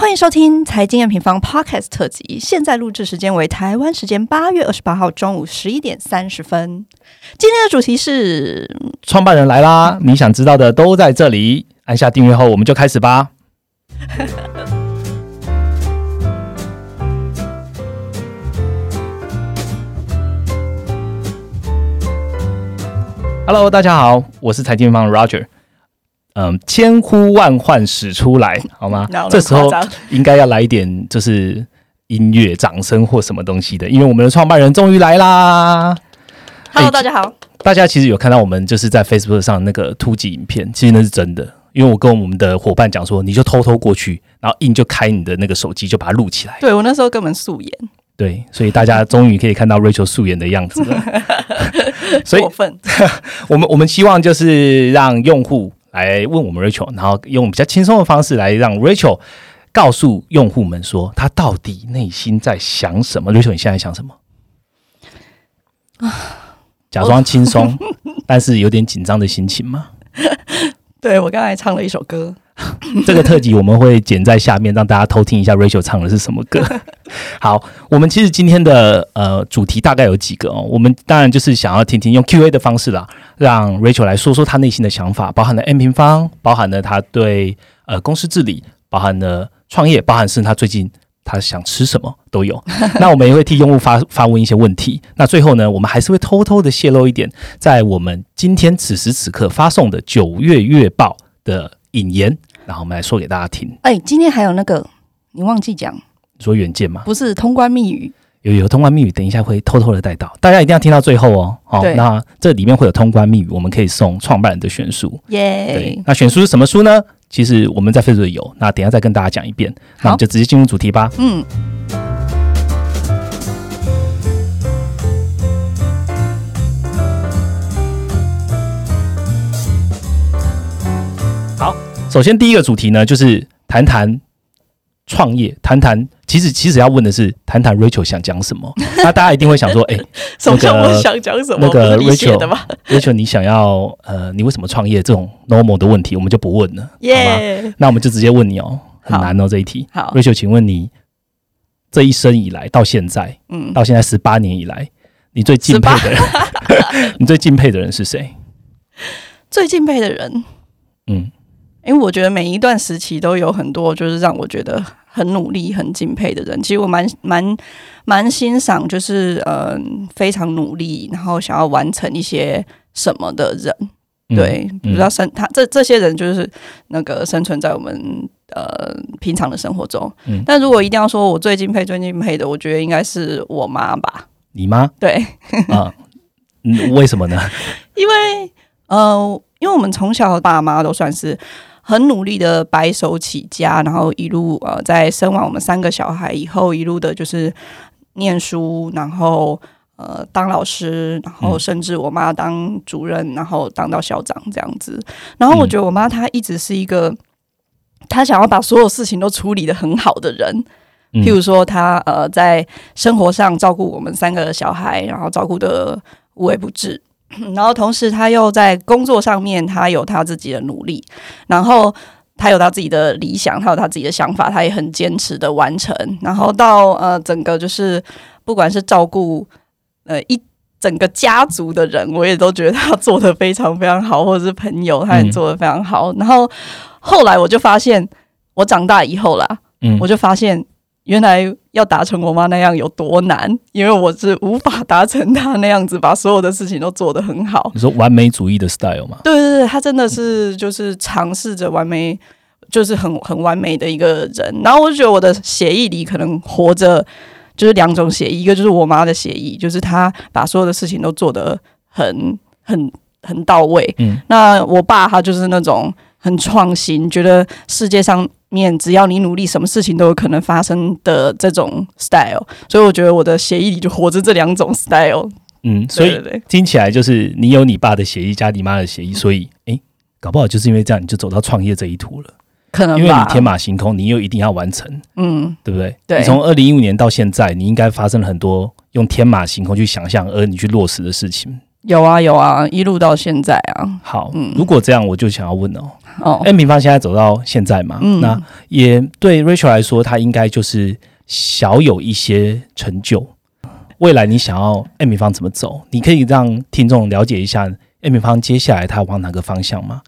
欢迎收听财经验平方 Podcast 特辑，现在录制时间为台湾时间八月二十八号中午十一点三十分。今天的主题是创办人来啦！你想知道的都在这里。按下订阅后，我们就开始吧。Hello，大家好，我是财经方 Roger。嗯，千呼万唤始出来，好吗？这时候 应该要来一点，就是音乐、掌声或什么东西的，因为我们的创办人终于来啦。Hello，大家好。大家其实有看到我们就是在 Facebook 上那个突击影片，其实那是真的，因为我跟我们的伙伴讲说，你就偷偷过去，然后硬就开你的那个手机，就把它录起来。对我那时候根本素颜。对，所以大家终于可以看到 Rachel 素颜的样子了。所以，过分。我们我们希望就是让用户来问我们 Rachel，然后用比较轻松的方式来让 Rachel 告诉用户们说，他到底内心在想什么。Rachel，你现在想什么？啊，假装轻松，但是有点紧张的心情吗？对我刚才唱了一首歌。这个特辑我们会剪在下面，让大家偷听一下 Rachel 唱的是什么歌。好，我们其实今天的呃主题大概有几个哦。我们当然就是想要听听用 Q&A 的方式啦，让 Rachel 来说说他内心的想法，包含了 n 平方，包含了他对呃公司治理，包含了创业，包含是他最近他想吃什么都有。那我们也会替用户发发问一些问题。那最后呢，我们还是会偷偷的泄露一点，在我们今天此时此刻发送的九月月报的引言。然后我们来说给大家听。哎，今天还有那个，你忘记讲，说远见吗？不是通关密语，有有通关密语，等一下会偷偷的带到，大家一定要听到最后哦。好，那这里面会有通关密语，我们可以送创办人的选书。耶，对，那选书是什么书呢？其实我们在 Facebook 有，那等下再跟大家讲一遍。那我们就直接进入主题吧。嗯。首先，第一个主题呢，就是谈谈创业，谈谈其实其实要问的是，谈谈 Rachel 想讲什么？那大家一定会想说，哎，那个我想讲什么？那个 Rachel，Rachel，你想要呃，你为什么创业？这种 normal 的问题，我们就不问了，好吗？那我们就直接问你哦，很难哦这一题。好，Rachel，请问你这一生以来到现在，嗯，到现在十八年以来，你最敬佩的人，你最敬佩的人是谁？最敬佩的人，嗯。因为我觉得每一段时期都有很多就是让我觉得很努力、很敬佩的人。其实我蛮蛮蛮欣赏，就是呃非常努力，然后想要完成一些什么的人。对，比如说生他这这些人就是那个生存在我们呃平常的生活中。嗯，但如果一定要说我最敬佩、最敬佩的，我觉得应该是我妈吧。你妈？对啊，嗯，为什么呢？因为呃，因为我们从小爸妈都算是。很努力的白手起家，然后一路呃，在生完我们三个小孩以后，一路的就是念书，然后呃当老师，然后甚至我妈当主任，然后当到校长这样子。然后我觉得我妈她一直是一个，她想要把所有事情都处理的很好的人。譬如说，她呃在生活上照顾我们三个小孩，然后照顾的无微不至。然后同时，他又在工作上面，他有他自己的努力，然后他有他自己的理想，他有他自己的想法，他也很坚持的完成。然后到呃，整个就是不管是照顾呃一整个家族的人，我也都觉得他做的非常非常好，或者是朋友，他也做的非常好。然后后来我就发现，我长大以后啦，嗯，我就发现。原来要达成我妈那样有多难，因为我是无法达成她那样子，把所有的事情都做得很好。你说完美主义的 style 吗？对对对，她真的是就是尝试着完美，就是很很完美的一个人。然后我就觉得我的协议里可能活着就是两种协议，一个就是我妈的协议，就是她把所有的事情都做得很很很到位。嗯，那我爸他就是那种很创新，觉得世界上。面只要你努力，什么事情都有可能发生的这种 style，所以我觉得我的协议里就活着这两种 style。嗯，所以听起来就是你有你爸的协议加你妈的协议，所以哎，搞不好就是因为这样，你就走到创业这一途了。可能因为你天马行空，你又一定要完成，嗯，对不对？对。你从二零一五年到现在，你应该发生了很多用天马行空去想象而你去落实的事情。有啊有啊，一路到现在啊。好，嗯如果这样，我就想要问哦，哦，N 平方现在走到现在嘛，嗯那也对 Rachel 来说，他应该就是小有一些成就。未来你想要 N 平方怎么走？你可以让听众了解一下 N 平方接下来他往哪个方向吗？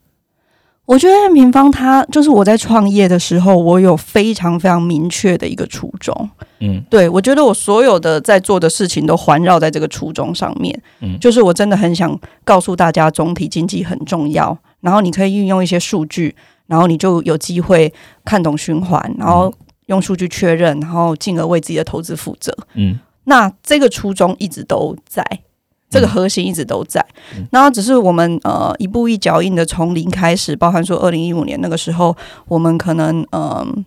我觉得 M 平方他就是我在创业的时候，我有非常非常明确的一个初衷。嗯对我觉得我所有的在做的事情都环绕在这个初衷上面。嗯就是我真的很想告诉大家，总体经济很重要，然后你可以运用一些数据，然后你就有机会看懂循环，然后用数据确认，然后进而为自己的投资负责。嗯那这个初衷一直都在，这个核心一直都在。嗯那只是我们呃一步一脚印的从零开始，包含说二零一五年那个时候，我们可能嗯、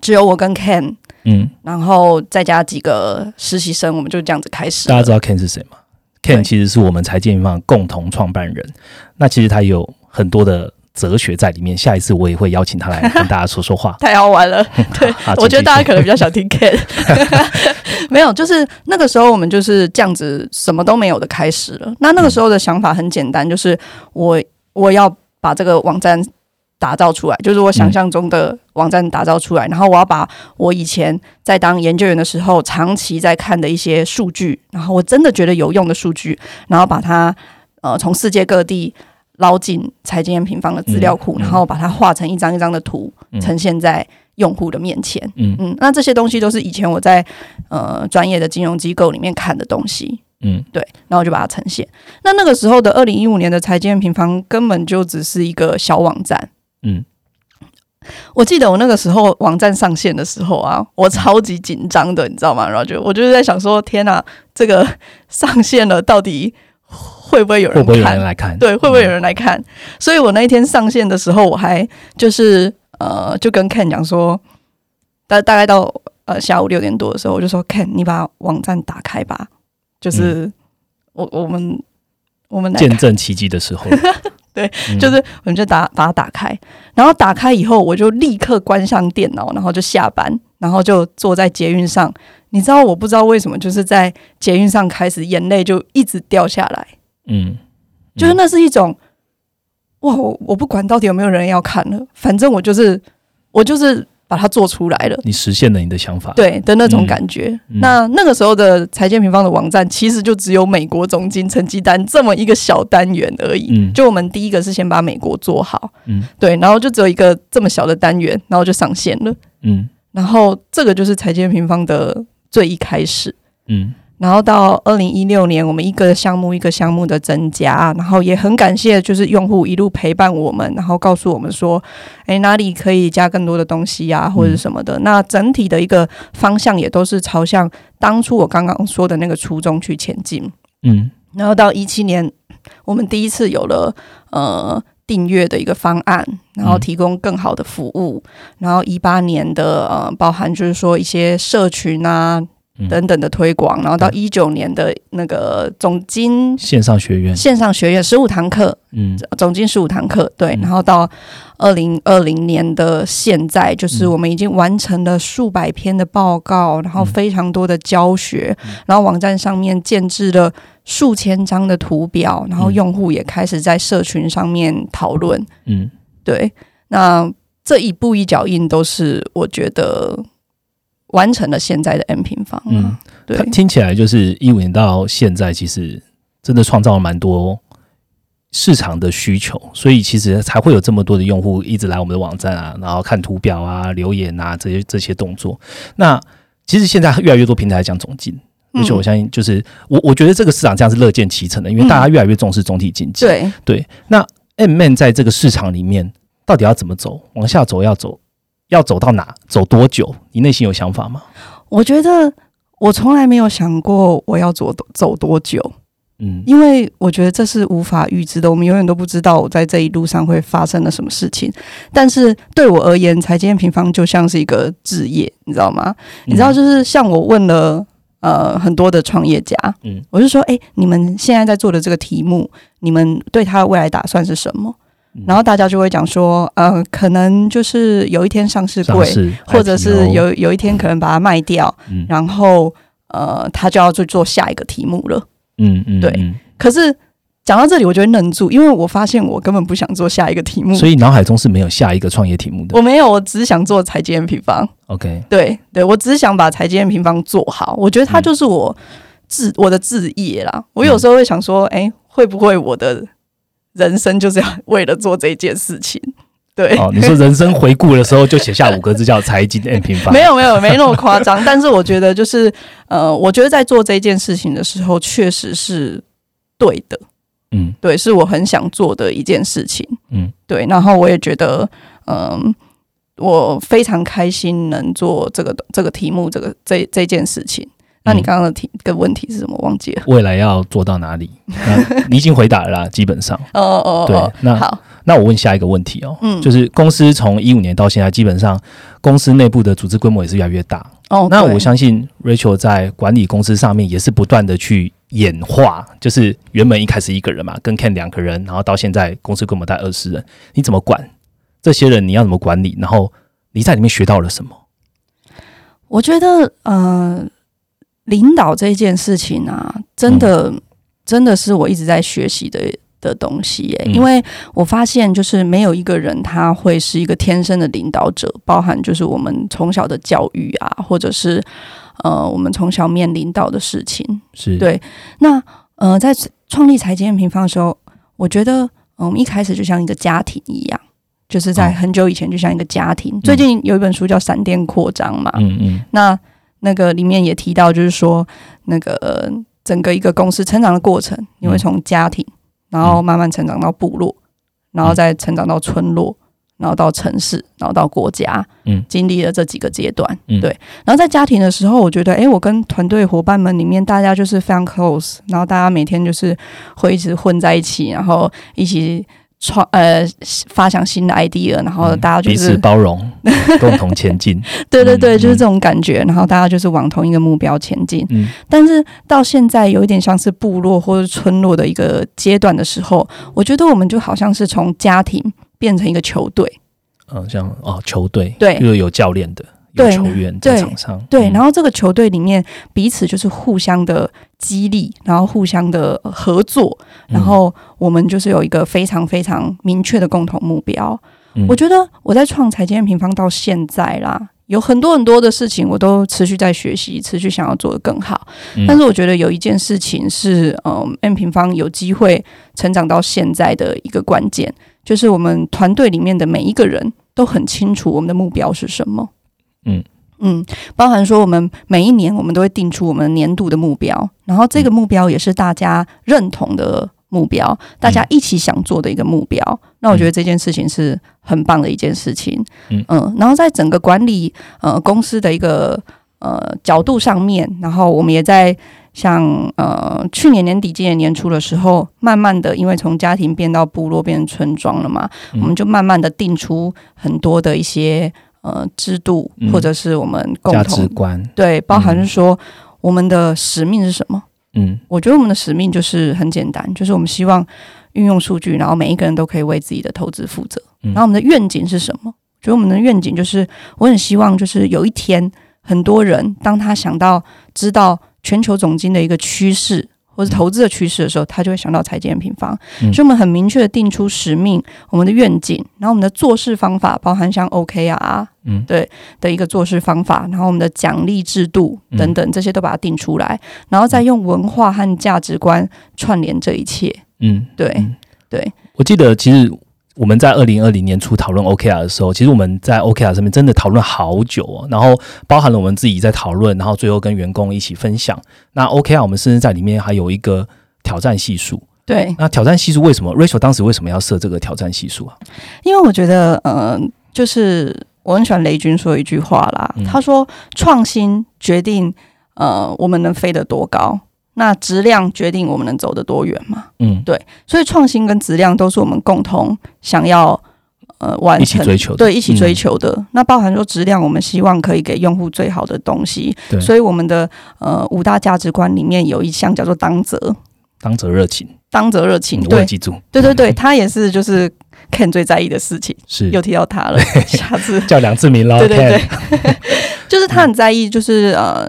只有我跟 Ken，嗯，然后再加几个实习生，我们就这样子开始。大家知道 Ken 是谁吗对？Ken 其实是我们财建平方共同创办人。那其实他有很多的哲学在里面。下一次我也会邀请他来 跟大家说说话。太好玩了，对我觉得大家可能能比较想听 Ken，没有，就是那个时候我们就是这样子什么都没有的开始了。那那个时候的想法很简单，就是我我要把这个网站打造出来，就是我想象中的网站打造出来，然后我要把我以前在当研究员的时候长期在看的一些数据，然后我真的觉得有用的数据，然后把它呃从世界各地。捞进财经平方的资料库，然后把它画成一张一张的图，嗯呈现在用户的面前。嗯嗯，那这些东西都是以前我在呃专业的金融机构里面看的东西，嗯对，然后我就把它呈现。那那个时候的二零一五年的财经平方根本就只是一个小网站。嗯。我记得我那个时候网站上线的时候啊，我超级紧张的，你知道吗？然后就我就是在想说，天哪，这个上线了，到底会不会有人会不会有人来看？对，会不会有人来看？所以我那一天上线的时候，我还就是呃，就跟 Ken 讲说，大大概到呃下午六点多的时候，我就说 Ken，你把网站打开吧，就是、我我们我们来，见证奇迹的时候，对嗯，就是我们就打把它打开，然后打开以后，我就立刻关上电脑，然后就下班，然后就坐在捷运上。你知道我不知道为什么，就是在捷运上开始眼泪就一直掉下来。嗯，就是那是一种，哇，我我不管到底有没有人要看了，反正我就是我就是把它做出来了，你实现了你的想法。，对的那种感觉。嗯那那个时候的财建平方的网站，其实就只有美国总金成绩单这么一个小单元而已。嗯就我们第一个是先把美国做好，嗯对，然后就只有一个这么小的单元，然后就上线了。嗯然后这个就是财建平方的最一开始。嗯然后到二零一六年，我们一个项目一个项目的增加，然后也很感谢就是用户一路陪伴我们，然后告诉我们说，哎哪里可以加更多的东西啊，或者什么的。那整体的一个方向也都是朝向当初我刚刚说的那个初衷去前进。嗯然后到一七年，我们第一次有了呃订阅的一个方案，然后提供更好的服务。然后一八年的呃，包含就是说一些社群啊嗯等等的推广，然后到一九年的那个总经线上学院，线上学院十五堂课，嗯。总经十五堂课，对，嗯。然后到二零二零年的现在，就是嗯。我们已经完成了数百篇的报告，然后非常多的教学，嗯。然后网站上面建制了数千张的图表，然后嗯。用户也开始在社群上面讨论，嗯。对，那这一步一脚印都是我觉得完成了现在的 M 平方，嗯嗯，对它，听起来就是一五年到现在，其实真的创造了蛮多市场的需求，所以其实才会有这么多的用户一直来我们的网站啊，然后看图表啊、留言啊这些这些动作。那其实现在越来越多平台讲总进，而且我相信就是我我觉得这个市场这样是乐见其成的，因为大家越来越重视总体经济。对，对，那 M Man 在这个市场里面到底要怎么走？往下走要走要走到哪？走多久？你内心有想法吗？我觉得我从来没有想过我要走走多久，嗯因为我觉得这是无法预知的，我们永远都不知道我在这一路上会发生了什么事情。但是对我而言，财经平方就像是一个置业，你知道吗？你知道，就是像我问了。呃，很多的创业家，嗯嗯，我就说，哎、你们现在在做的这个题目，你们对它的未来打算是什么？嗯然后大家就会讲说，呃，可能就是有一天上市贵，市或者是有有一天可能把它卖掉，嗯然后呃，他就要去做下一个题目了。嗯嗯，对嗯可是讲到这里，我就会愣住，因为我发现我根本不想做下一个题目，所以脑海中是没有下一个创业题目的。我没有，我只想做财经平方。OK，对对，我只是想把财经平方做好。我觉得它就是我志我的志业啦。我有时候会想说，哎，会不会我的人生就是要为了做这件事情？对，哦，你说人生回顾的时候就写下五个字叫财经 N 平方？没有没有没那么夸张，但是我觉得就是呃，我觉得在做这件事情的时候，确实是对的。嗯，对，是我很想做的一件事情。嗯，对，然后我也觉得，嗯，我非常开心能做这个这个题目，这个这这件事情。那你刚刚的题个问题是什么？忘记了。未来要做到哪里？你已经回答了，啦，基本上。哦哦哦。对，那好，那我问下一个问题哦。嗯，就是公司从一五年到现在，基本上公司内部的组织规模也是越来越大。哦，那我相信 Rachel 在管理公司上面也是不断的去。演化就是原本一开始一个人嘛，跟 Ken 两个人，然后到现在公司规模大概二十人，你怎么管这些人？你要怎么管理？然后你在里面学到了什么？我觉得，呃，领导这件事情啊，真的真的是我一直在学习的的东西耶。因为我发现，就是没有一个人他会是一个天生的领导者，包含就是我们从小的教育啊，或者是。呃，我们从小面临到的事情是对。那呃，在创立财经平方的时候，我觉得我们一开始就像一个家庭一样，就是在很久以前就像一个家庭。最近有一本书叫《闪电扩张》嘛，嗯嗯，那那个里面也提到，就是说那个整个一个公司成长的过程，你会从家庭，然后慢慢成长到部落，然后再成长到村落。然后到城市，然后到国家，嗯，经历了这几个阶段，嗯，对。然后在家庭的时候，我觉得，哎，我跟团队伙伴们里面，大家就是非常 close，然后大家每天就是会一直混在一起，然后一起创呃发想新的 idea，然后大家就是彼此包容，共同前进。对对对，就是这种感觉。然后大家就是往同一个目标前进。嗯。但是到现在有一点像是部落或者村落的一个阶段的时候，我觉得我们就好像是从家庭。变成一个球队，嗯，像哦，球队对，又有教练的，有球员在场上，对，然后这个球队里面彼此就是互相的激励，然后互相的合作，然后我们就是有一个非常非常明确的共同目标。我觉得我在创财经平方到现在啦，有很多很多的事情我都持续在学习，持续想要做得更好。但是我觉得有一件事情是，嗯，M 平方有机会成长到现在的一个关键。就是我们团队里面的每一个人都很清楚我们的目标是什么，嗯嗯，包含说我们每一年我们都会定出我们年度的目标，然后这个目标也是大家认同的目标，大家一起想做的一个目标。那我觉得这件事情是很棒的一件事情，嗯嗯，然后在整个管理呃公司的一个呃角度上面，然后我们也在。像呃，去年年底、今年年初的时候，慢慢的，因为从家庭变到部落，变成村庄了嘛，我们就慢慢的定出很多的一些呃制度，或者是我们共同价值观，对，包含是说我们的使命是什么？嗯，我觉得我们的使命就是很简单，就是我们希望运用数据，然后每一个人都可以为自己的投资负责。然后我们的愿景是什么？觉得我们的愿景就是，我很希望就是有一天，很多人当他想到知道。全球总金的一个趋势，或者投资的趋势的时候，他就会想到财经平方。所以，我们很明确的定出使命、我们的愿景，然后我们的做事方法，包含像 OKR，嗯，对的一个做事方法，然后我们的奖励制度等等，这些都把它定出来，然后再用文化和价值观串联这一切。嗯，对，对。我记得其实。我们在二零二零年初讨论 OKR 的时候，其实我们在 OKR 上面真的讨论好久哦，然后包含了我们自己在讨论，然后最后跟员工一起分享。那 OKR 我们甚至在里面还有一个挑战系数。对，那挑战系数为什么？Rachel 当时为什么要设这个挑战系数啊？因为我觉得，呃，就是我很喜欢雷军说一句话啦，他说：“创新决定，呃，我们能飞得多高。”那质量决定我们能走得多远嘛？嗯，对，所以创新跟质量都是我们共同想要呃完成、追求对一起追求的。那包含说质量，我们希望可以给用户最好的东西。对，所以我们的呃五大价值观里面有一项叫做当责，当责热情，当责热情，对，记住，对对对，他也是就是 Ken 最在意的事情，是又提到他了，下次叫梁志明了，对对对，就是他很在意，就是呃。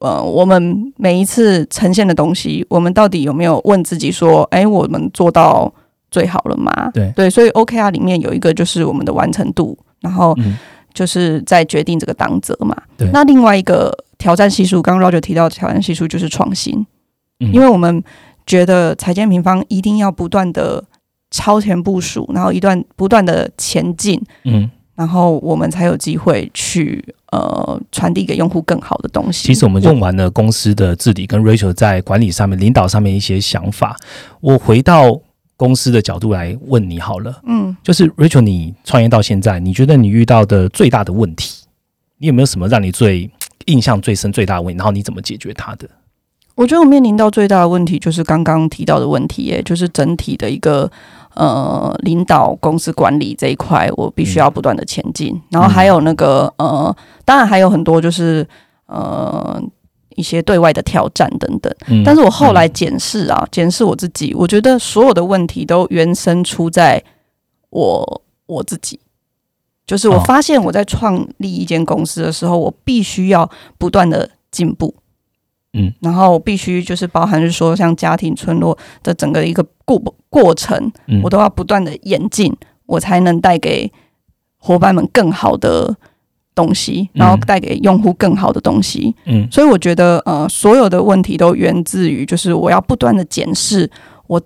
呃，我们每一次呈现的东西，我们到底有没有问自己说，哎，我们做到最好了吗？对对，所以 OKR 里面有一个就是我们的完成度，然后嗯就是在决定这个当责嘛。对那另外一个挑战系数，刚刚 Roger 提到的挑战系数就是创新，嗯因为我们觉得财建平方一定要不断的超前部署，然后一段不断的前进，嗯，然后我们才有机会去呃传递给用户更好的东西。其实我们用完了公司的治理跟 Rachel 在管理上面、领导上面一些想法，我回到公司的角度来问你好了，嗯，就是 Rachel，你创业到现在，你觉得你遇到的最大的问题，你有没有什么让你最印象最深、最大的问题？然后你怎么解决它的？我觉得我面临到最大的问题就是刚刚提到的问题，也就是整体的一个呃领导公司管理这一块，我必须要不断的前进。然后还有那个呃，当然还有很多就是呃一些对外的挑战等等。嗯但是我后来检视啊，检视我自己，我觉得所有的问题都原生出在我我自己。就是我哦发现我在创立一间公司的时候，我必须要不断的进步，嗯，然后必须就是包含是说像家庭村落的整个一个过过程，嗯。我都要不断的演进，我才能带给伙伴们更好的东西，然后嗯带给用户更好的东西。嗯。所以我觉得，呃，所有的问题都源自于，就是我要不断的检视我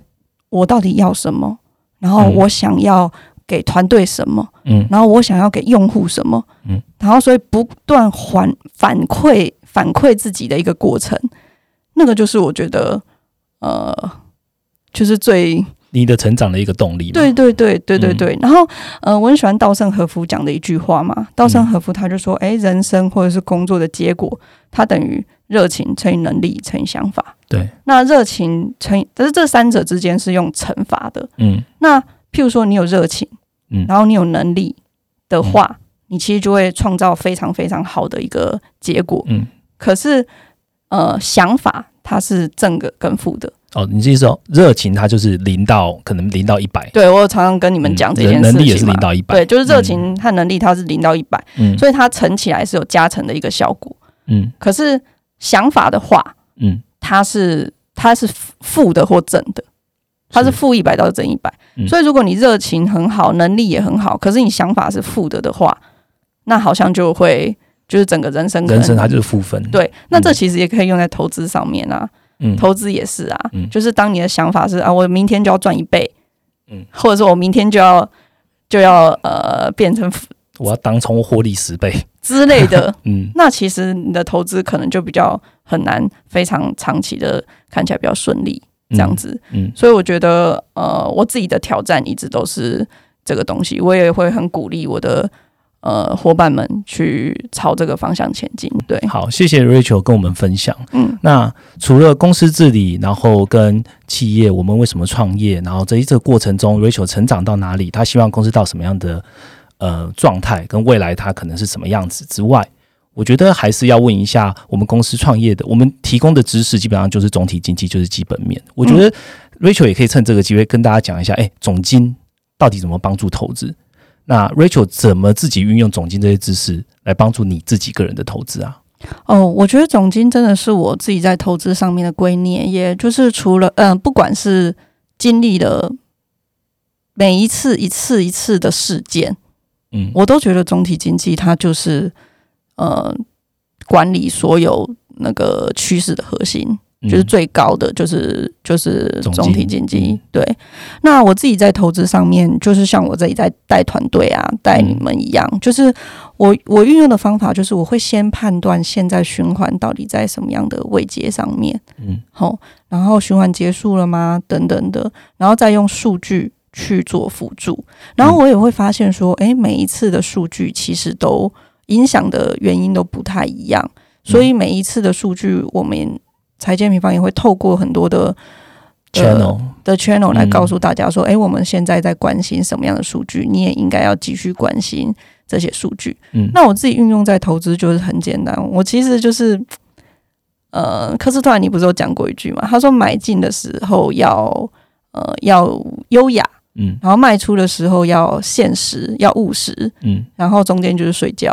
我到底要什么，然后嗯我想要给团队什么，嗯。然后我想要给用户什么，嗯，然后所以不断反反馈反馈自己的一个过程，那个就是我觉得，呃，就是最你的成长的一个动力嘛。对对对对对嗯对。然后，呃，我很喜欢稻盛和夫讲的一句话嘛。稻盛和夫他就说：“诶，人生或者是工作的结果，它等于热情乘以能力乘以想法。对，那热情乘以，但是这三者之间是用乘法的。嗯那譬如说，你有热情，嗯然后你有能力的话，你其实就会创造非常非常好的一个结果。嗯。可是，呃，想法它是正的跟负的。哦，你这意思哦，热情它就是零到可能零到一百，对我有常常跟你们讲这件事情嘛、嗯能力也是零到一百。对，就是热情和能力，它是零到一百、嗯所以它乘起来是有加成的一个效果。嗯。可是想法的话，嗯。它是它是负的或正的，它是是。负一百到正一百、嗯。所以如果你热情很好，能力也很好，可是你想法是负的的话，那好像就会就是整个人生人生它就是负分。，对。那这其实也可以用在投资上面啊，嗯投资也是啊，嗯就是当你的想法是啊，我明天就要赚一倍，嗯或者说我明天就要就要呃变成我要当冲获利十倍。之类的，嗯那其实你的投资可能就比较很难，非常长期的看起来比较顺利这样子。嗯所以我觉得，呃，我自己的挑战一直都是这个东西，我也会很鼓励我的呃伙伴们去朝这个方向前进。对，好，谢谢 Rachel 跟我们分享。嗯那除了公司治理，然后跟企业，我们为什么创业，然后这一这个过程中，Rachel 成长到哪里，他希望公司到什么样的呃状态，跟未来他可能是什么样子之外，我觉得还是要问一下我们公司创业的，我们提供的知识基本上就是总体经济，就是基本面。我觉得 Rachel 也可以趁这个机会跟大家讲一下，哎，总经到底怎么帮助投资？那 Rachel 怎么自己运用总经这些知识来帮助你自己个人的投资啊？哦，我觉得总经真的是我自己在投资上面的圭臬，也就是除了嗯、不管是经历了每一次一次一次的事件，嗯，我都觉得总体经济它就是呃管理所有那个趋势的核心，就是嗯最高的就是就是总总体经经济。嗯对，那我自己在投资上面，就是像我自己在带团队啊，带嗯你们一样，就是我我运用的方法就是我会先判断现在循环到底在什么样的位阶上面，嗯好，然后循环结束了吗？等等的，然后再用数据去做辅助。然后我也会发现说，诶，每一次的数据其实都影响的原因都不太一样，所以每一次的数据，我们财建平方也会透过很多的。呃 channel 的 channel 来嗯告诉大家说，哎，我们现在在关心什么样的数据，你也应该要继续关心这些数据。嗯，那我自己运用在投资就是很简单，我其实就是，呃，科斯特兰尼不是有讲过一句嘛？他说买进的时候要呃要优雅，嗯然后卖出的时候要现实，要务实，嗯然后中间就是睡觉。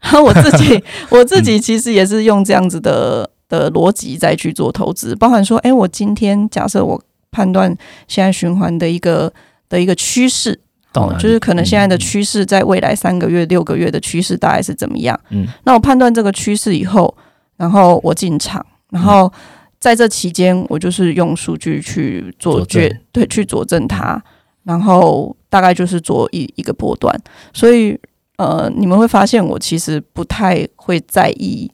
然 后我自己我自己 其实也是用这样子的的逻辑再去做投资，包含说，哎，我今天假设我判断现在循环的一个的一个趋势，哦就是可能现在的趋势在未来三个月、六个月的趋势大概是怎么样？嗯，那我判断这个趋势以后，然后我进场，然后在这期间，我就是用数据去做证决，对，去佐证它，然后大概就是做一一个波段，所以呃，你们会发现我其实不太会在意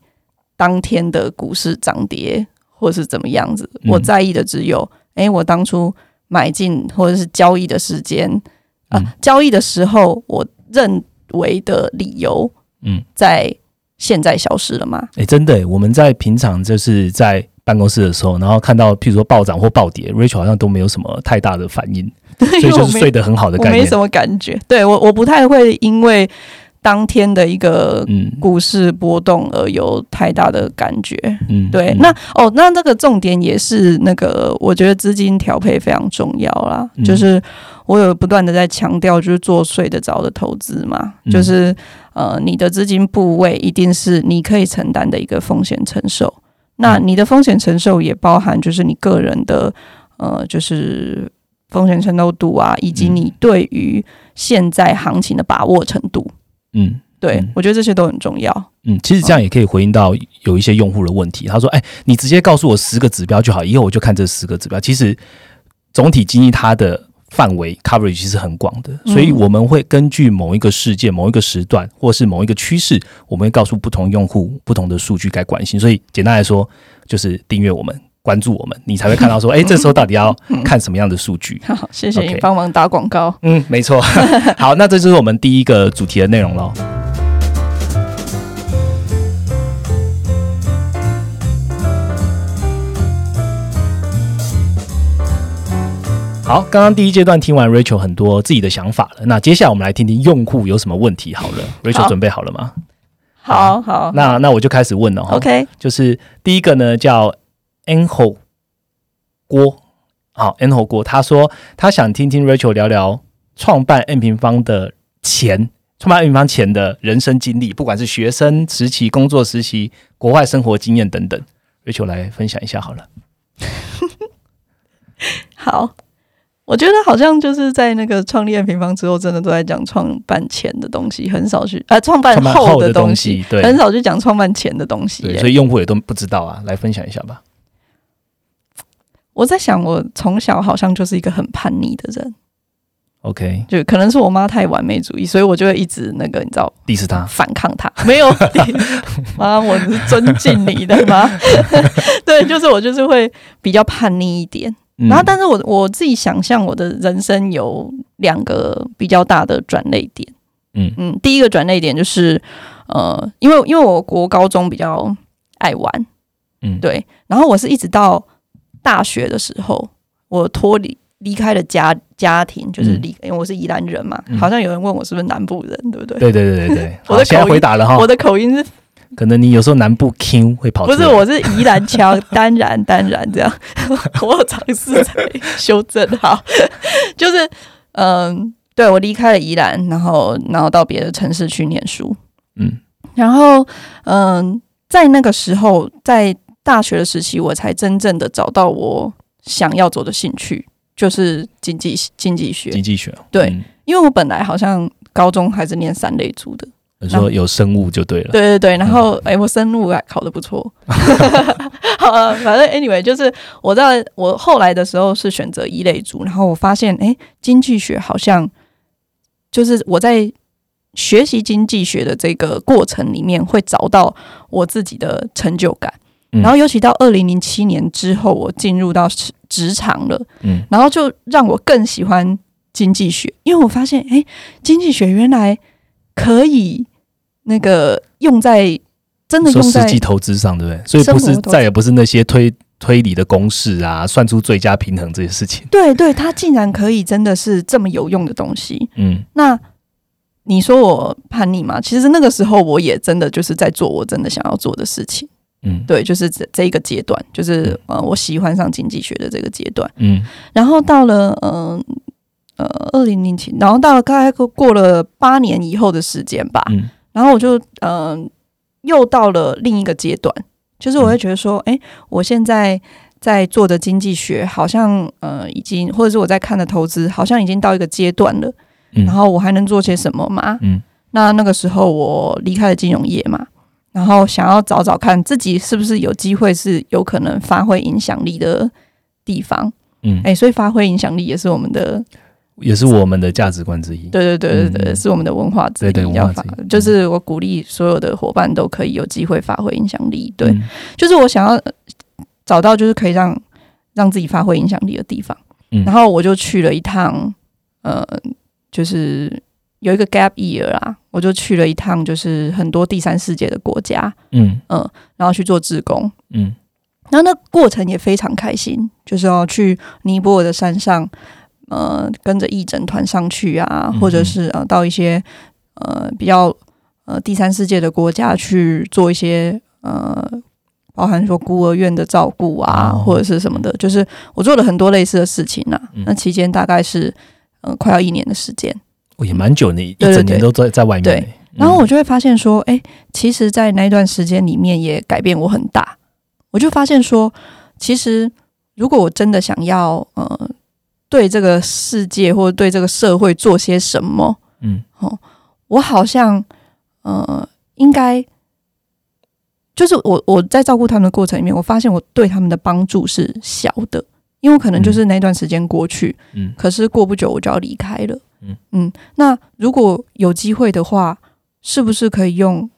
当天的股市涨跌或是怎么样子，嗯。我在意的只有，哎，我当初买进或者是交易的时间，啊、嗯。交易的时候我认为的理由，嗯，在现在消失了吗？哎、真的耶，我们在平常就是在办公室的时候，然后看到譬如说暴涨或暴跌，Rachel 好像都没有什么太大的反应，所以就是睡得很好的概念。我没什么感觉，对我我不太会因为当天的一个嗯股市波动而有太大的感觉。嗯，对，嗯那哦，那这个重点也是那个，我觉得资金调配非常重要啦。嗯就是我有不断的在强调，就是做睡得着的投资嘛，嗯就是呃，你的资金部位一定是你可以承担的一个风险承受。那你的风险承受也包含就是你个人的呃，就是风险承受度啊，以及嗯你对于现在行情的把握程度。嗯对、嗯我觉得这些都很重要。嗯，其实这样也可以回应到有一些用户的问题。他说：“哎、你直接告诉我十个指标就好，以后我就看这十个指标。”其实总体经济它的范围 coverage 其实很广的，嗯所以我们会根据某一个事件、某一个时段，或是某一个趋势，我们会告诉不同用户不同的数据该关心。所以简单来说，就是订阅我们。关注我们，你才会看到说，哎、这时候到底要看什么样的数据？好，谢谢你帮忙打广告。嗯，没错。好，那这就是我们第一个主题的内容喽。好，刚刚第一阶段听完 Rachel 很多自己的想法了，那接下来我们来听听用户有什么问题好了。Rachel 好准备好了吗？好好，那那我就开始问了哈。OK，就是第一个呢叫 Anho 郭，好 Anho 郭，他说他想听听 Rachel 聊聊创办 N 平方的前，创办 N 平方前的人生经历，不管是学生时期、工作时期、国外生活经验等等，Rachel 来分享一下好了。好。我觉得好像就是在那个创立 N 平方之后，真的都在讲创办前的东西，很少去啊创办后的东东西，西，对很少去讲创办前的东西对，所以用户也都不知道啊，来分享一下吧。我在想，我从小好像就是一个很叛逆的人，OK，就可能是我妈太完美主义，所以我就会一直那个你知道第是他，反抗她。没有，妈，我是尊敬你的妈。对，就是我就是会比较叛逆一点。嗯然后，但是我我自己想象我的人生有两个比较大的转类点。嗯嗯，第一个转类点就是呃，因为因为我国高中比较爱玩，嗯，对，然后我是一直到大学的时候，我脱离离开了家家庭，就是嗯。离，因为我是宜兰人嘛，嗯。好像有人问我是不是南部人，对不对？对对对对。对，我的好现在口音回答了哈。我，的口音是可能你有时候南部 Q 会跑出来，不是我是宜兰腔？当然当然这样，我有尝试在修正好，就是嗯，对我离开了宜兰，然后然后到别的城市去念书，嗯。然后嗯，在那个时候，在大学的时期，我才真正的找到我想要走的兴趣，就是经济经济学。经济学，对嗯因为我本来好像高中还是念三类组的，你说有生物就对了。对对对，然后哎、我生物还考的不错。好啊，反正 anyway，就是我在我后来的时候是选择一类组，然后我发现哎、经济学好像就是我在学习经济学的这个过程里面会找到我自己的成就感。嗯然后尤其到二零零七年之后，我进入到职职场了，嗯然后就让我更喜欢经济学，因为我发现，哎，经济学原来可以那个用在真的用在实际投资上，对不对？所以不是再也不是那些推推理的公式啊，算出最佳平衡这些事情。对对，它竟然可以真的是这么有用的东西。嗯那你说我叛逆吗？其实那个时候我也真的就是在做我真的想要做的事情。嗯。对，就是这这一个阶段，就是呃，我喜欢上经济学的这个阶段。嗯。然后到了嗯呃二零零七，然后到了大概过过了八年以后的时间吧，嗯。然后我就嗯、呃又到了另一个阶段，就是我会觉得说，哎、我现在在做的经济学好像呃已经，或者是我在看的投资好像已经到一个阶段了，嗯。然后我还能做些什么吗？嗯。那那个时候我离开了金融业嘛，然后想要找找看自己是不是有机会是有可能发挥影响力的地方。嗯，哎、所以发挥影响力也是我们的，也是我们的价值观之一。对对对对对，嗯是我们的文化之一。对对文要发化之一就是我鼓励所有的伙伴都可以有机会发挥影响力。对，嗯就是我想要呃找到就是可以让让自己发挥影响力的地方。嗯然后我就去了一趟，呃，就是有一个 gap year 啊，我就去了一趟，就是很多第三世界的国家，嗯嗯然后去做志工。嗯然后那过程也非常开心，就是要去尼泊尔的山上，呃，跟着义诊团上去啊，嗯或者是呃到一些呃比较呃第三世界的国家去做一些呃，包含说孤儿院的照顾啊，哦或者是什么的，就是我做了很多类似的事情啊。嗯那期间大概是呃快要一年的时间，哦也蛮久的，一整年都在在外面对。呢。然后我就会发现说，哎、其实，在那一段时间里面也改变我很大。我就发现说，其实如果我真的想要呃对这个世界或者对这个社会做些什么，嗯。哦我好像呃应该就是我我在照顾他们的过程里面，我发现我对他们的帮助是小的，因为我可能就是那段时间过去，嗯。可是过不久我就要离开了。嗯嗯，那如果有机会的话，是不是可以用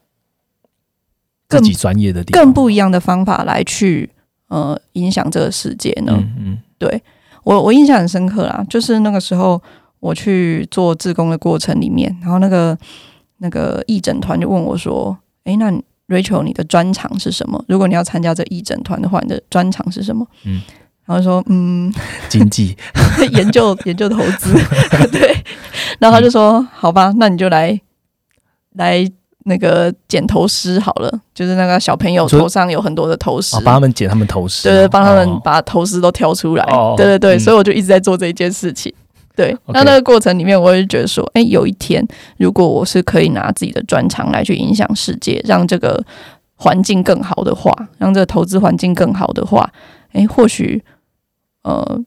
更专业的地方更不一样的方法来去呃影响这个世界呢？嗯嗯对我我印象很深刻啦，就是那个时候我去做志工的过程里面，然后那个那个义诊团就问我说：“哎，那 Rachel 你的专长是什么？如果你要参加这义诊团的话，你的专长是什么？”嗯，然后说：“嗯，经济 研究研究投资。”对，然后他就说：“好吧，那你就来来。”那个剪头师好了，就是那个小朋友头上有很多的头饰，哦，帮他们剪他们头饰，对对，帮他们哦把头饰都挑出来。哦对对对，嗯所以我就一直在做这一件事情。对，那那个过程里面，我也觉得说，哎，有一天如果我是可以拿自己的专长来去影响世界，让这个环境更好的话，让这个投资环境更好的话，哎，或许呃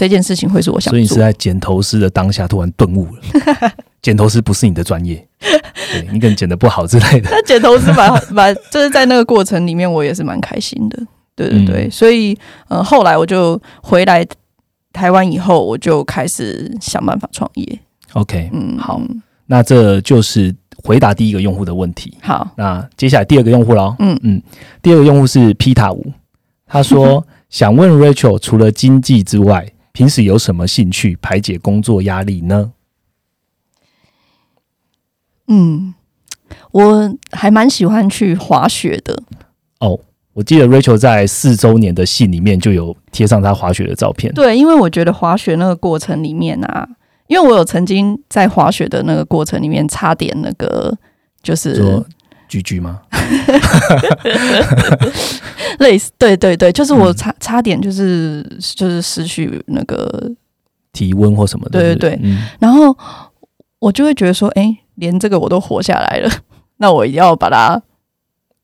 这件事情会是我想所以你是。在剪头师的当下突然顿悟了，剪头师不是你的专业，对你可能剪的不好之类的。那剪头师蛮蛮，就是在那个过程里面，我也是蛮开心的。对对对，嗯。所以呃，后来我就回来台湾以后，我就开始想办法创业。OK，嗯，好。那这就是回答第一个用户的问题。好，那接下来第二个用户喽，嗯。嗯，第二个用户是 Pita 五，他说 想问 Rachel，除了经济之外，平时有什么兴趣排解工作压力呢？嗯，我还蛮喜欢去滑雪的。哦，我记得 Rachel 在四周年的信里面就有贴上他滑雪的照片。对，因为我觉得滑雪那个过程里面啊，因为我有曾经在滑雪的那个过程里面差点那个就是说居居吗？类似，对对对，就是我嗯差、差点就是就是失去那个，体温或什么的？对对嗯，然后我就会觉得说，哎，连这个我都活下来了，那我一定要把它，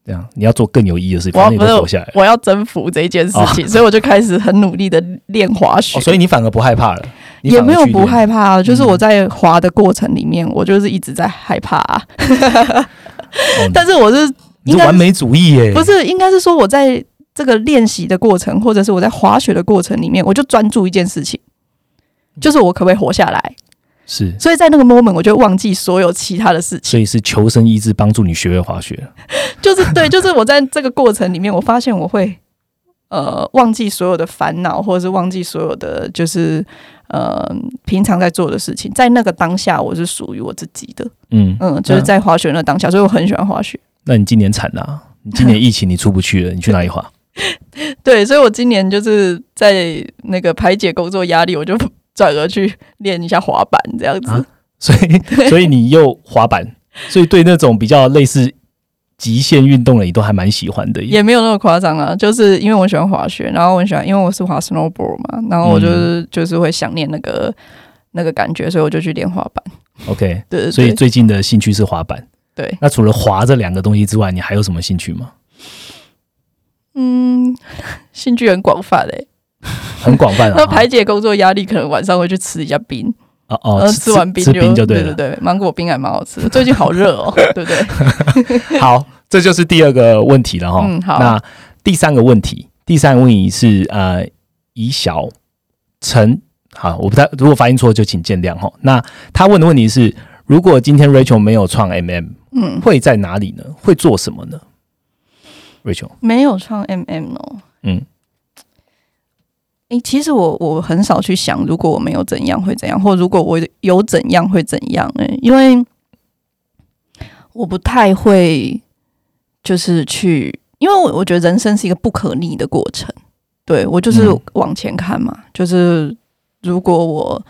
这样你要做更有意义的事情，我要反正你活下来。我要征服这一件事情，所以我就开始很努力的练滑雪。哦，所以你反而不害怕了？也没有不害怕啊，就是嗯我在滑的过程里面，我就是一直在害怕、啊。哦但是我是应该你是完美主义耶，不是应该是说我在这个练习的过程，或者是我在滑雪的过程里面，我就专注一件事情，就是我可不可以活下来。是，所以在那个 moment，我就忘记所有其他的事情。所以是求生意志帮助你学会滑雪。就是对，就是我在这个过程里面，我发现我会呃忘记所有的烦恼，或者是忘记所有的就是呃平常在做的事情，在那个当下，我是属于我自己的。嗯嗯，就是在滑雪那当下，所以我很喜欢滑雪。那你今年惨了、啊，你今年疫情你出不去了，你去哪里滑？对，所以我今年就是在那个排解工作压力，我就 转而去练一下滑板这样子。啊所以所以你又滑板，所以对那种比较类似极限运动了你都还蛮喜欢的。也没有那么夸张啊，就是因为我喜欢滑雪，然后我很喜欢，因为我是滑 snowboard 嘛，然后我就是、就是会想念那个那个感觉，所以我就去练滑板。OK，对对对，所以最近的兴趣是滑板。对，那除了滑这两个东西之外，你还有什么兴趣吗？嗯，兴趣很广泛诶、很广泛啊。那排解工作压力，可能晚上会去吃一下冰，哦哦，呃，吃完冰就对了。对对，芒果冰还蛮好吃的，最近好热哦，对不对？好，这就是第二个问题了哈。嗯好那第三个问题，第三个问题是呃，以小陈，好，我不太如果发音错就请见谅哈。那他问的问题是，如果今天 Rachel 没有创 MM，嗯，会在哪里呢？会做什么呢？Rachel，没有创 MM 哦。嗯，诶、其实我我很少去想，如果我没有怎样会怎样，或如果我有怎样会怎样。诶，因为我不太会，就是去，因为我我觉得人生是一个不可逆的过程。对我就是嗯往前看嘛，就是如果我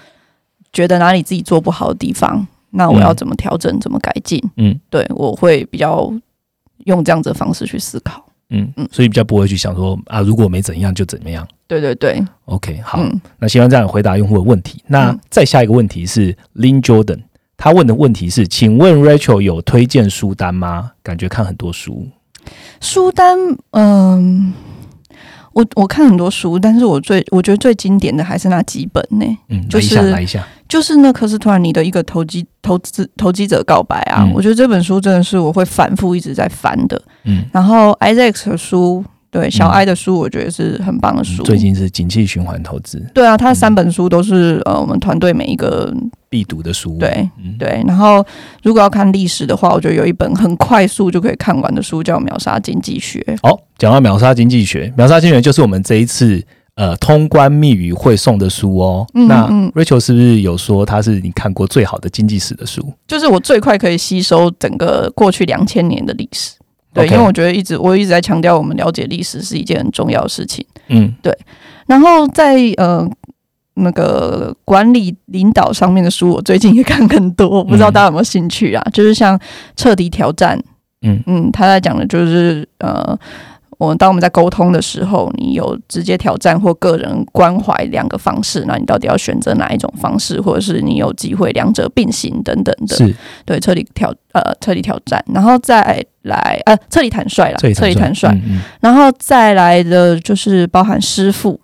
觉得哪里自己做不好的地方，那我要嗯怎么调整，怎么改进？嗯对我会比较用这样子的方式去思考。嗯嗯。所以比较不会去想说啊，如果没怎样就怎么样。对对对，OK，好，嗯。那希望这样回答用户的问题。那嗯。再下一个问题是 Lin Jordan，他问的问题是：请问 Rachel 有推荐书单吗？感觉看很多书，书单，嗯，我我看很多书，但是我最我觉得最经典的还是那几本呢，嗯，就是下，来一下，就是那科斯托兰尼的一个投机投资投机者告白啊，嗯。我觉得这本书真的是我会反复一直在翻的。嗯，然后 Isaac 的书，对小 I 的书，我觉得是很棒的书。最近是景气循环投资。对啊，他三本书都是呃我们团队每一个必读的书，对嗯，对，然后如果要看历史的话，我觉得有一本很快速就可以看完的书叫《秒杀经济学》。好，讲到秒杀经济学，秒杀经济学就是我们这一次呃通关密语会送的书哦。嗯那嗯 Rachel 是不是有说它是你看过最好的经济史的书？就是我最快可以吸收整个过去两千年的历史。对因为我觉得一直我一直在强调，我们了解历史是一件很重要的事情。嗯对然后在呃那个管理领导上面的书，我最近也看更多，我不知道大家有没有兴趣啊？就是像彻底挑战，嗯嗯，他在讲的就是呃。我当我们在沟通的时候，你有直接挑战或个人关怀两个方式，那你到底要选择哪一种方式，或者是你有机会两者并行等等的。是。对，彻底挑呃彻底挑战，然后再来呃彻底坦率啦，这里彻底坦率，嗯嗯。然后再来的就是包含师傅，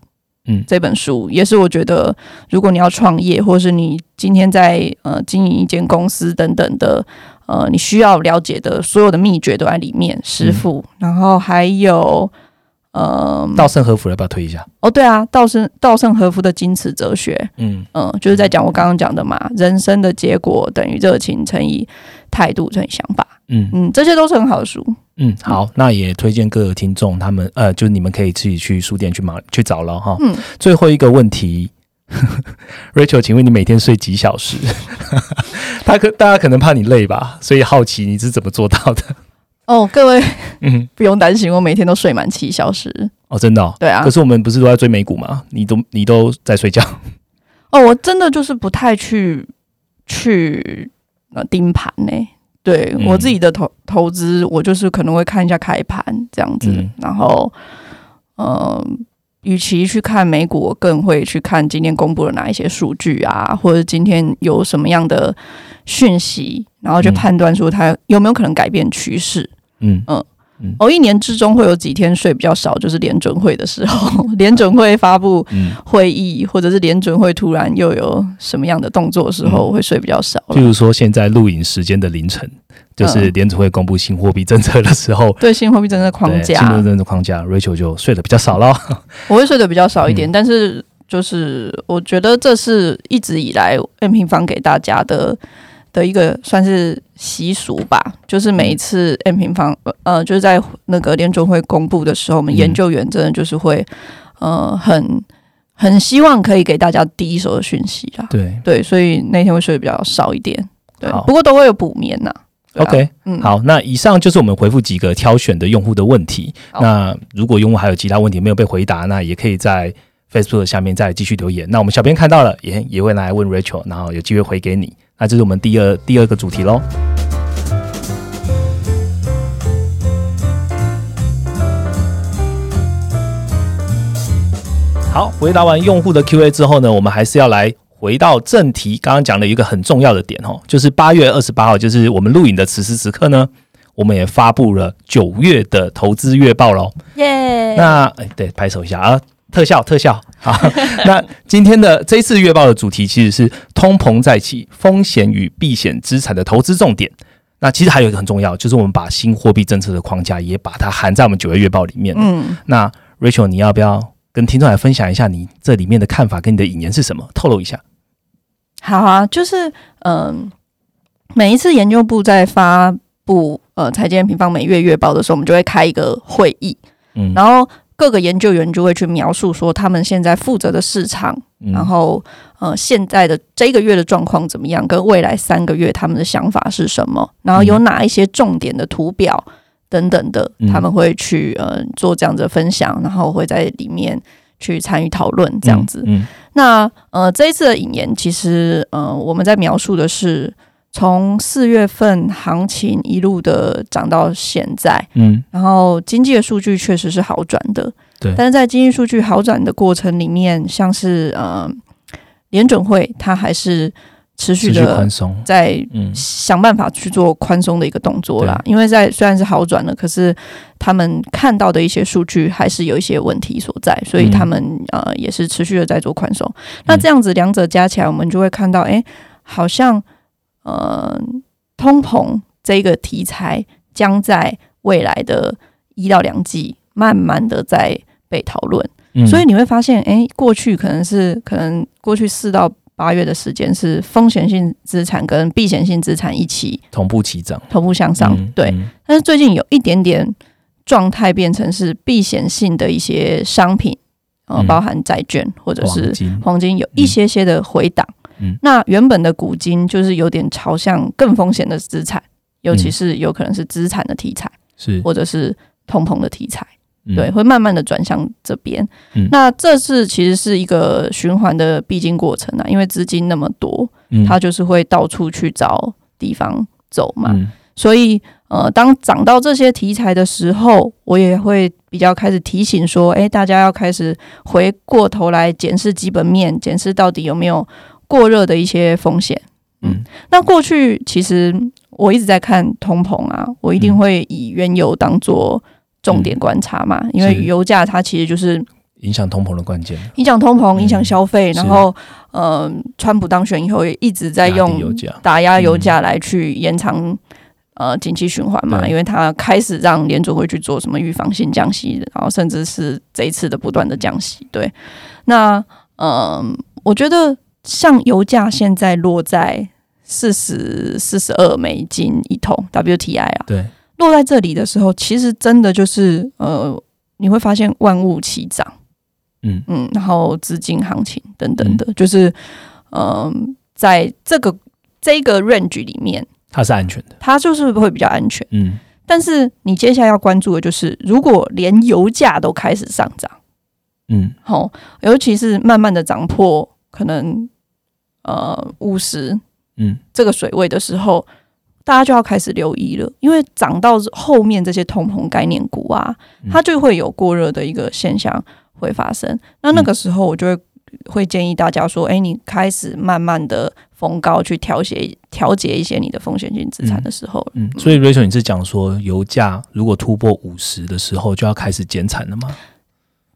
嗯。这本书也是我觉得，如果你要创业，或是你今天在呃经营一间公司等等的，呃，你需要了解的所有的秘诀都在里面。师傅，然后还有呃，稻盛和夫要不要推一下？哦对啊，稻盛稻盛和夫的金瓷哲学，嗯嗯、就是在讲我刚刚讲的嘛，人生的结果等于热情乘以态度乘以想法，嗯嗯，这些都是很好的书。嗯，好，那也推荐各个听众他们呃，就你们可以自己去书店去买去找了哈。嗯，最后一个问题 Rachel，请问你每天睡几小时？他可大家可能怕你累吧，所以好奇你是怎么做到的？哦，各位嗯，不用担心，我每天都睡满七小时。哦，真的、哦。对啊可，是我们不是都在追美股吗？你都你都在睡觉？哦，我真的就是不太去去呃盯盘呢。对、嗯我自己的投投资，我就是可能会看一下开盘这样子，嗯然后呃，与其去看美股，我更会去看今天公布了哪一些数据啊，或者今天有什么样的讯息，然后去嗯。判断说它有没有可能改变趋势。嗯哦，一年之中会有几天睡比较少，就是联准会的时候，联准会发布嗯，会议，或者是联准会突然又有什么样的动作的时候，嗯会睡比较少了。譬如说现在录影时间的凌晨，就是嗯联储会公布新货币政策的时候。对新货币政策框架新架货币，政策框架，Rachel 就睡得比较少了。我会睡得比较少一点，嗯但是就是我觉得这是一直以来 M 平方给大家的的一个算是习俗吧，就是每一次 M 平方呃就是在那个联准会公布的时候，我们嗯研究员真的就是会呃很很希望可以给大家第一手的讯息啦。对对，所以那天会睡得比较少一点。对，不过都会有补眠呐。，OK，嗯，好，那以上就是我们回复几个挑选的用户的问题。那如果用户还有其他问题没有被回答，那也可以在 Facebook 下面再继续留言。那我们小编看到了，也也会来问 Rachel，然后有机会回给你。那这是我们第二第二个主题喽。好，回答完用户的 Q&A 之后呢，我们还是要来回到正题。刚刚讲了一个很重要的点哦，就是八月二十八号，就是我们录影的此时此刻呢，我们也发布了九月的投资月报喽。耶！那哎，对，拍手一下啊，特效特效 好。那今天的这一次月报的主题其实是通膨再起，风险与避险资产的投资重点。那其实还有一个很重要，就是我们把新货币政策的框架也把它含在我们九月月报里面。嗯，那 Rachel，你要不要跟听众来分享一下你这里面的看法跟你的引言是什么？透露一下。好啊，就是嗯，每一次研究部在发布呃财经平方每月月报的时候，我们就会开一个会议，嗯，然后各个研究员就会去描述说他们现在负责的市场，然后呃现在的这个月的状况怎么样，跟未来三个月他们的想法是什么，然后有哪一些重点的图表等等的，他们会去呃做这样的分享，然后会在里面。去参与讨论这样子，那呃这一次的引言其实呃我们在描述的是从四月份行情一路的涨到现在，嗯，然后经济的数据确实是好转的，对，但是在经济数据好转的过程里面，像是呃联准会它还是。持续的宽松，在想办法去做宽松的一个动作啦。因为在虽然是好转了，可是他们看到的一些数据还是有一些问题所在，所以他们呃也是持续的在做宽松。那这样子两者加起来，我们就会看到，哎，好像呃通膨这个题材将在未来的一到两季慢慢的在被讨论。所以你会发现，哎，过去可能是可能过去四到八月的时间是风险性资产跟避险性资产一起同步齐涨，同步向上。对，但是最近有一点点状态变成是避险性的一些商品，呃，包含债券或者是黄金，有一些些的回档。嗯，那原本的股金就是有点朝向更风险的资产，尤其是有可能是资产的题材，是或者是通膨的题材。对，会慢慢的转向这边。那这是其实是一个循环的必经过程啊，因为资金那么多，它就是会到处去找地方走嘛。所以呃，当涨到这些题材的时候，我也会比较开始提醒说，哎，大家要开始回过头来检视基本面，检视到底有没有过热的一些风险。嗯，那过去其实我一直在看通膨啊，我一定会以原油当做。重点观察嘛，因为油价它其实就是影响通膨的关键，影响通膨，影响消费。然后，呃，川普当选以后也一直在用打压油价来去延长呃经济循环嘛，因为他开始让联储会去做什么预防性降息，然后甚至是这一次的不断的降息。对，那嗯，我觉得像油价现在落在四十四十二美金一桶 WTI 啊，对。落在这里的时候，其实真的就是呃，你会发现万物齐涨，嗯。嗯，然后资金行情等等的，就是嗯，在这个这个 range 里面，它是安全的，它就是会比较安全，嗯。但是你接下来要关注的就是，如果连油价都开始上涨，嗯，好，尤其是慢慢的涨破可能呃五十，嗯，这个水位的时候。大家就要开始留意了，因为涨到后面这些通膨概念股啊，它就会有过热的一个现象会发生。那那个时候，我就会会建议大家说：“哎，你开始慢慢的逢高去调节调节一些你的风险性资产的时候。”嗯，所以 Rachel，你是讲说油价如果突破五十的时候，就要开始减产了吗？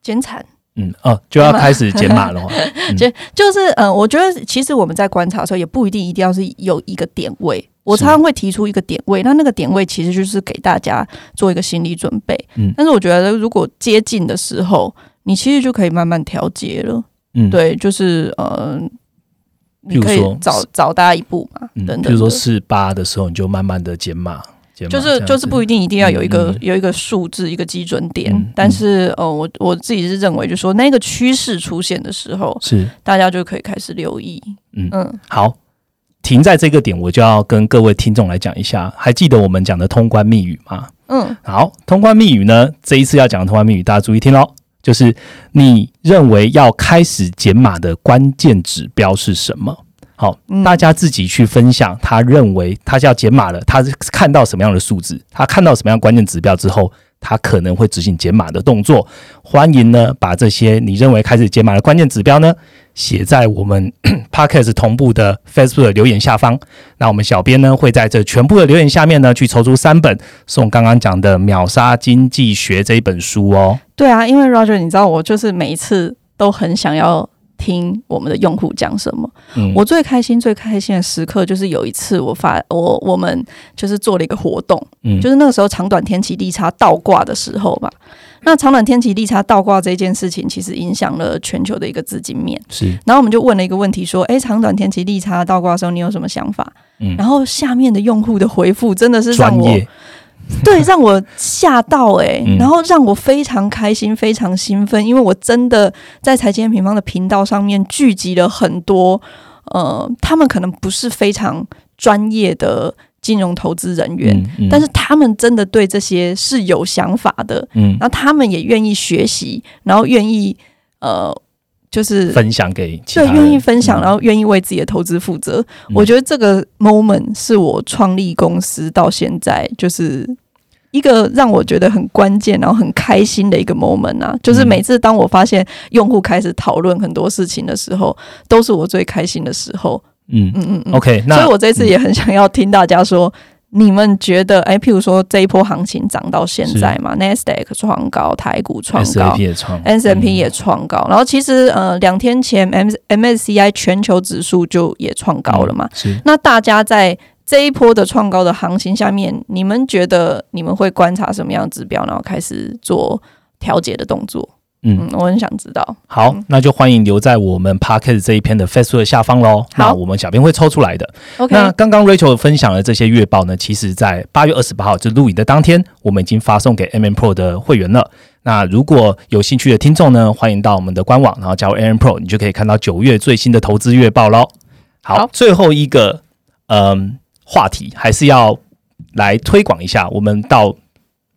减产。嗯哦，就要开始减码了。就就是嗯，我觉得其实我们在观察的时候，也不一定一定要是有一个点位。我常常会提出一个点位，那那个点位其实就是给大家做一个心理准备。嗯，但是我觉得如果接近的时候，你其实就可以慢慢调节了。嗯，对，就是呃，你可以早早大家一步嘛。等等，比如说四八的时候，你就慢慢的减码。就是就是不一定一定要有一个有一个数字一个基准点，但是呃，我我自己是认为，就是说那个趋势出现的时候，是大家就可以开始留意。嗯嗯，好。停在这个点，我就要跟各位听众来讲一下，还记得我们讲的通关密语吗？嗯，好，通关密语呢，这一次要讲的通关密语，大家注意听喽，就是你认为要开始减码的关键指标是什么？好，大家自己去分享，他认为他要减码了，他是看到什么样的数字？他看到什么样关键指标之后，他可能会执行减码的动作。欢迎呢，把这些你认为开始减码的关键指标呢，写在我们 podcast 同步的 Facebook 的留言下方。那我们小编呢会在这全部的留言下面呢去抽出三本送刚刚讲的《秒杀经济学》这一本书哦。对啊，因为 Roger，你知道我就是每一次都很想要。听我们的用户讲什么，我最开心、最开心的时刻就是有一次我发我我们就是做了一个活动，嗯，就是那个时候长短天气利差倒挂的时候吧。那长短天气利差倒挂这件事情，其实影响了全球的一个资金面。是，然后我们就问了一个问题，说：哎，长短天气利差倒挂的时候，你有什么想法？嗯，然后下面的用户的回复真的是让我。对，让我吓到哎，然后让我非常开心、非常兴奋，因为我真的在财经平方的频道上面聚集了很多，呃，他们可能不是非常专业的金融投资人员，但是他们真的对这些是有想法的，嗯，然后他们也愿意学习，然后愿意呃。就是分享给对愿意分享，然后愿意为自己的投资负责。我觉得这个 moment 是我创立公司到现在就是一个让我觉得很关键，然后很开心的一个 moment 啊！就是每次当我发现用户开始讨论很多事情的时候，都是我最开心的时候。嗯嗯嗯，OK，那所以我这次也很想要听大家说。你们觉得，哎，譬如说这一波行情涨到现在嘛，Nasdaq 创高，台股创高，S M P 也创高，然后其实呃，两天前 M M S C I 全球指数就也创高了嘛。是。那大家在这一波的创高的行情下面，你们觉得你们会观察什么样的指标，然后开始做调节的动作？嗯，我很想知道。好，那就欢迎留在我们 podcast 这一篇的 Facebook 下方喽。那我们小编会抽出来的。OK。那刚刚 Rachel 分享的这些月报呢，其实在八月二十八号就录影的当天，我们已经发送给 M M Pro 的会员了。那如果有兴趣的听众呢，欢迎到我们的官网，然后加入 M M Pro，你就可以看到九月最新的投资月报喽。好，最后一个嗯话题还是要来推广一下，我们到。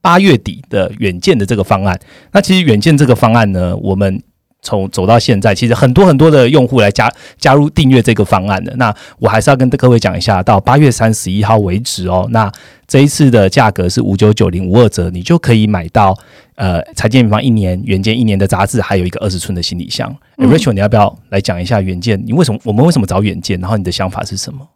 八月底的远见的这个方案，那其实远见这个方案呢，我们从走到现在，其实很多很多的用户来加加入订阅这个方案的。那我还是要跟各位讲一下，到八月三十一号为止哦。那这一次的价格是五九九零五二折，你就可以买到呃财经平方一年远见一年的杂志，还有一个二十寸的行李箱。Rachel，你要不要来讲一下远见？你为什么我们为什么找远见？然后你的想法是什么？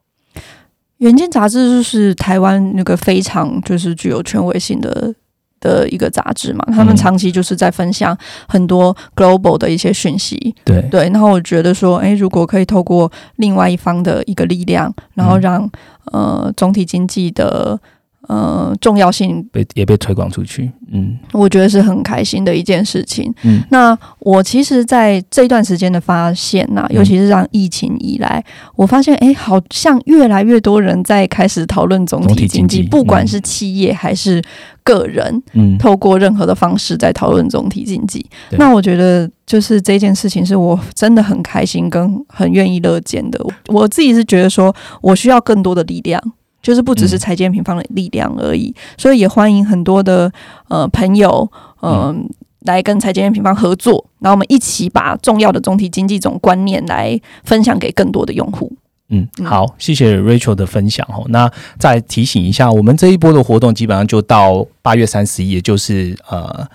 远见杂志就是台湾那个非常就是具有权威性的的一个杂志嘛，他们长期就是在分享很多 global 的一些讯息。对对，然后我觉得说，哎，如果可以透过另外一方的一个力量，然后让呃总体经济的。呃，重要性被也被推广出去，嗯，我觉得是很开心的一件事情。嗯，那我其实，在这一段时间的发现呐，尤其是让疫情以来，我发现，哎，好像越来越多人在开始讨论总体经济，不管是企业还是个人，嗯，透过任何的方式在讨论总体经济。那我觉得，就是这件事情是我真的很开心跟很愿意乐见的。我自己是觉得说，我需要更多的力量。就是不只是财建平方的力量而已，所以也欢迎很多的呃朋友，嗯，来跟财建平方合作，然后我们一起把重要的总体经济这种观念来分享给更多的用户。嗯，好，谢谢 Rachel 的分享哦。那再提醒一下，我们这一波的活动基本上就到八月三十一，也就是呃。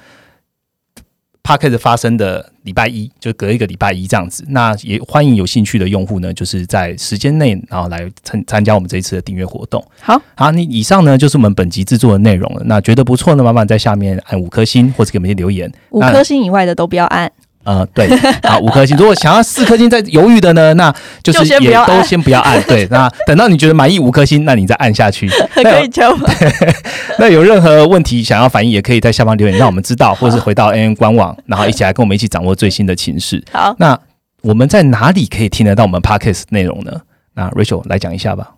P a c k e t 发生的礼拜一，就隔一个礼拜一这样子。那也欢迎有兴趣的用户呢，就是在时间内，然后来参参加我们这一次的订阅活动。好，好，那以上呢就是我们本集制作的内容了。那觉得不错呢，麻烦在下面按五颗星，或者给我们留言。五颗星以外的都不要按。呃，对，好，五颗星。如果想要四颗星，在犹豫的呢，那就是也都先不要按。对，那等到你觉得满意五颗星，那你再按下去。可以吗。那有任何问题想要反映，也可以在下方留言，让我们知道，或者是回到 N N 官网，然后一起来跟我们一起掌握最新的情势。好，那我们在哪里可以听得到我们 Podcast 内容呢？那 Rachel 来讲一下吧。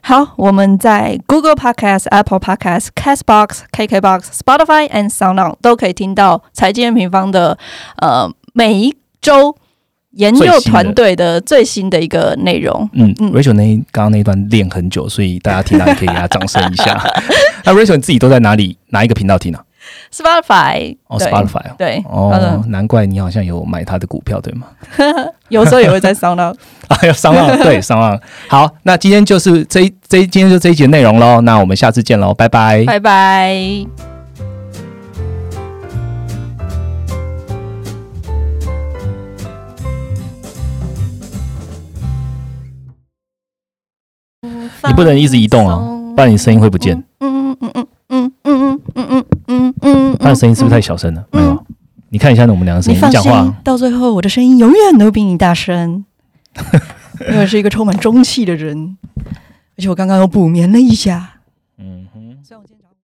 好，我们在 Google Podcast、Apple Podcast、Castbox、KKBox、Spotify and SoundOn 都可以听到财经平方的呃。每一周研究团队的最新的一个内容。嗯嗯，Rachel 那刚刚那一段练很久，所以大家听到可以给他掌声一下。那 Rachel 你自己都在哪里哪一个频道听呢？Spotify 哦，Spotify 对哦，难怪你好像有买他的股票对吗？有时候也会在商浪 啊，有商浪对商浪。好，那今天就是这这今天就这一节内容喽。那我们下次见喽，拜拜，拜拜。你不能一直移动啊，不然你声音会不见。嗯嗯嗯嗯嗯嗯嗯嗯嗯他的声音是不是太小声了？没有，你看一下我们两个声音，你讲话，到最后我的声音永远都比你大声，因为是一个充满中气的人，而且我刚刚又补眠了一下。嗯，